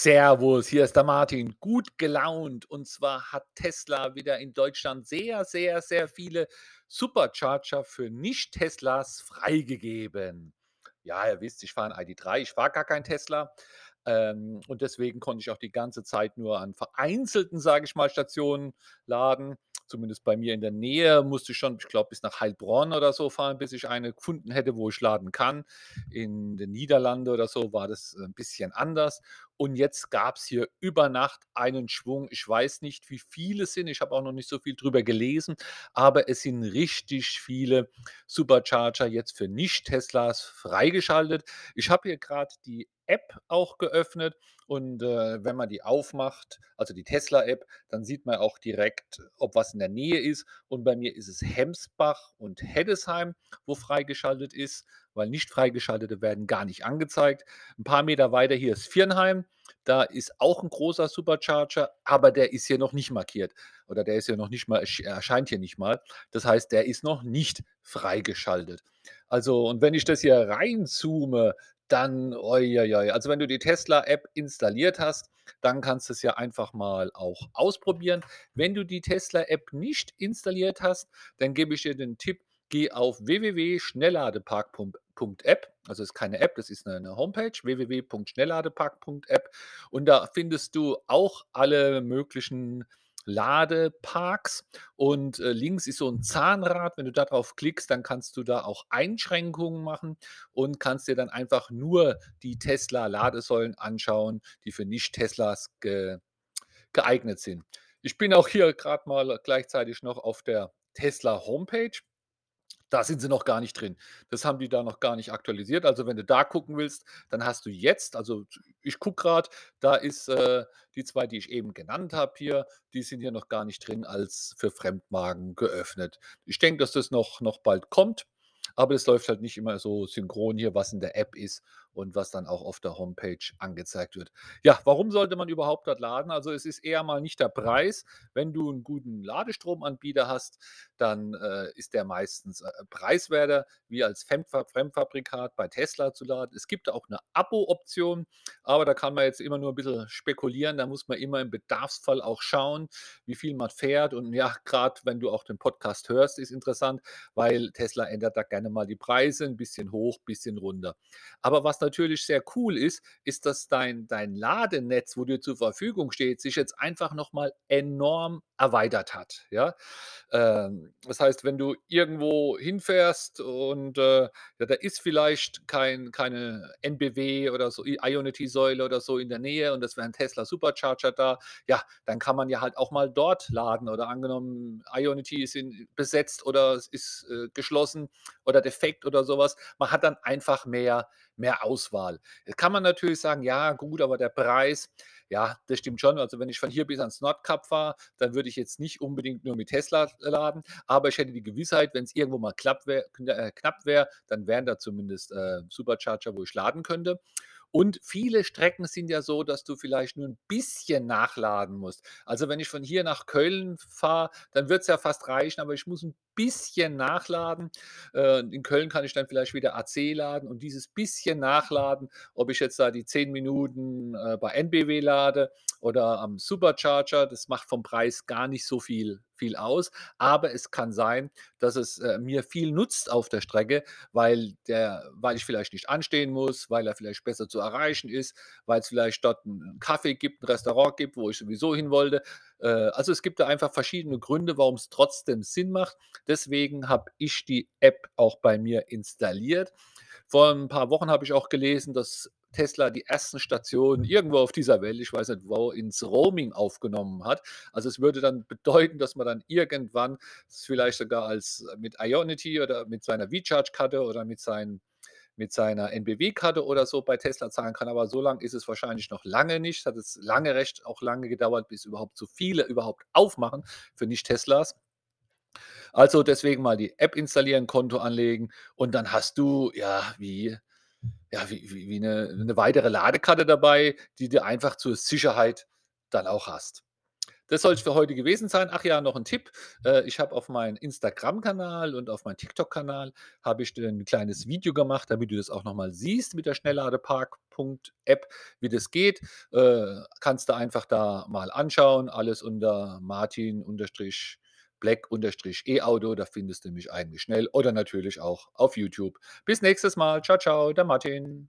Servus, hier ist der Martin. Gut gelaunt. Und zwar hat Tesla wieder in Deutschland sehr, sehr, sehr viele Supercharger für Nicht-Teslas freigegeben. Ja, ihr wisst, ich fahre 'n ID.3, ich fahre gar kein Tesla. Ähm, und deswegen konnte ich auch die ganze Zeit nur an vereinzelten, sage ich mal, Stationen laden. Zumindest bei mir in der Nähe musste ich schon, ich glaube, bis nach Heilbronn oder so fahren, bis ich eine gefunden hätte, wo ich laden kann. In den Niederlande oder so war das äh, 'n bisschen anders. Und jetzt gab's hier über Nacht einen Schwung. Ich weiß nicht, wie viele es sind. Ich habe auch noch nicht so viel drüber gelesen, aber es sind richtig viele Supercharger jetzt für Nicht-Teslas freigeschaltet. Ich habe hier gerade die App auch geöffnet und, äh, wenn man die aufmacht, also die Tesla-App, dann sieht man auch direkt, ob was in der Nähe ist. Und bei mir ist es Hemsbach und Heddesheim, wo freigeschaltet ist, weil nicht freigeschaltete werden gar nicht angezeigt. Ein paar Meter weiter hier ist Viernheim. Da ist auch ein großer Supercharger, aber der ist hier noch nicht markiert oder der ist hier noch nicht mal ersch erscheint hier nicht mal. Das heißt, der ist noch nicht freigeschaltet. Also und wenn ich das hier reinzoome, dann ui ui ui. Also, wenn du die Tesla-App installiert hast, dann kannst du es ja einfach mal auch ausprobieren. Wenn du die Tesla-App nicht installiert hast, dann gebe ich dir den Tipp, geh auf www.schnellladepark.app. Also, ist keine App, das ist 'ne 'ne Homepage, www.schnellladepark.app und da findest du auch alle möglichen Ladeparks und, äh, links ist so 'n Zahnrad. Wenn du da drauf klickst, dann kannst du da auch Einschränkungen machen und kannst dir dann einfach nur die Tesla-Ladesäulen anschauen, die für Nicht-Teslas ge geeignet sind. Ich bin auch hier grad mal gleichzeitig noch auf der Tesla-Homepage. Da sind sie noch gar nicht drin. Das haben die da noch gar nicht aktualisiert. Also, wenn du da gucken willst, dann hast du jetzt also, ich gucke grad, da ist, äh die 2, die ich eben genannt habe hier, die sind hier noch gar nicht drin als für Fremdwagen geöffnet. Ich denke, dass das noch noch bald kommt, aber es läuft halt nicht immer so synchron hier, was in der App ist und was dann auch auf der Homepage angezeigt wird. Ja, warum sollte man überhaupt dort laden? Also, es ist eher mal nicht der Preis. Wenn du 'n guten Ladestromanbieter hast, dann, äh, ist der meistens, äh, preiswerter wie als Fremdfabrikat bei Tesla zu laden. Es gibt auch 'ne Abo-Option, aber da kann man jetzt immer nur 'n bisschen spekulieren. Da muss man immer im Bedarfsfall auch schauen, wie viel man fährt. Und ja, grad wenn du auch den Podcast hörst, ist interessant, weil Tesla ändert da gerne mal die Preise 'n bisschen hoch, bisschen runter. Aber was natürlich sehr cool ist, ist, dass dein dein Ladenetz, wo dir zur Verfügung steht, sich jetzt einfach noch mal enorm erweitert hat, ja? Ähm, das heißt, wenn du irgendwo hinfährst und, äh, ja, da ist vielleicht kein keine NBW oder so Ionity-Säule oder so in der Nähe und es wäre 'n Tesla Supercharger da, ja, dann kann man ja halt auch mal dort laden oder angenommen, Ionity ist in besetzt oder es ist, äh, geschlossen oder defekt oder so was. Man hat dann einfach mehr mehr Auswahl. Jetzt kann man natürlich sagen: „Ja gut, aber der Preis“ ja, das stimmt schon. Also, wenn ich von hier bis ans Nordkap fahre, dann würde ich jetzt nicht unbedingt nur mit Tesla laden, aber ich hätte die Gewissheit, wenn's irgendwo mal wär äh, knapp wäre, dann wären da zumindest, äh, Supercharger, wo ich laden könnte. Und viele Strecken sind ja so, dass du vielleicht nur 'n bisschen nachladen musst. Also, wenn ich von hier nach Köln fahre, dann wird's ja fast reichen, aber ich muss 'n bisschen nachladen. Äh, in Köln kann ich dann vielleicht wieder AC laden und dieses bisschen Nachladen, ob ich jetzt da die 10 Minuten, äh, bei NBW lade oder am Supercharger, das macht vom Preis gar nicht so viel viel aus. Aber es kann sein, dass es, äh, mir viel nutzt auf der Strecke, weil der weil ich vielleicht nicht anstehen muss, weil er vielleicht besser zu erreichen ist, weil's vielleicht dort 'n 'n Kaffee gibt, 'n Restaurant gibt, wo ich sowieso hin wollte. Äh, also, es gibt da einfach verschiedene Gründe, warum's trotzdem Sinn macht. Deswegen habe ich die App auch bei mir installiert. Vor 'n paar Wochen habe ich auch gelesen, dass Tesla die ersten Stationen irgendwo auf dieser Welt, ich weiß nicht wo, ins Roaming aufgenommen hat. Also, es würde dann bedeuten, dass man dann irgendwann vielleicht sogar als mit Ionity oder mit seiner VCharge-Karte oder mit seinen mit seiner NBW-Karte oder so bei Tesla zahlen kann, aber so lang ist es wahrscheinlich noch lange nicht. Hat es lange recht auch lange gedauert, bis überhaupt so viele überhaupt aufmachen für Nicht-Teslas. Also, deswegen mal die App installieren, Konto anlegen und dann hast du, ja, wie ja, wie wie wie 'ne 'ne weitere Ladekarte dabei, die du einfach zur Sicherheit dann auch hast. Das soll's für heute gewesen sein. Ach ja, noch 'n Tipp. Äh, ich habe auf meinen Instagram-Kanal und auf meinen TikTok-Kanal habe ich dir 'n kleines Video gemacht, damit du das auch noch mal siehst mit der Schnellladepark.app, wie das geht. Äh, kannst du einfach da mal anschauen, alles unter Martin_Black_E-Auto, da findest du mich eigentlich schnell oder natürlich auch auf YouTube. Bis nächstes Mal. Tschau, tschau, der Martin.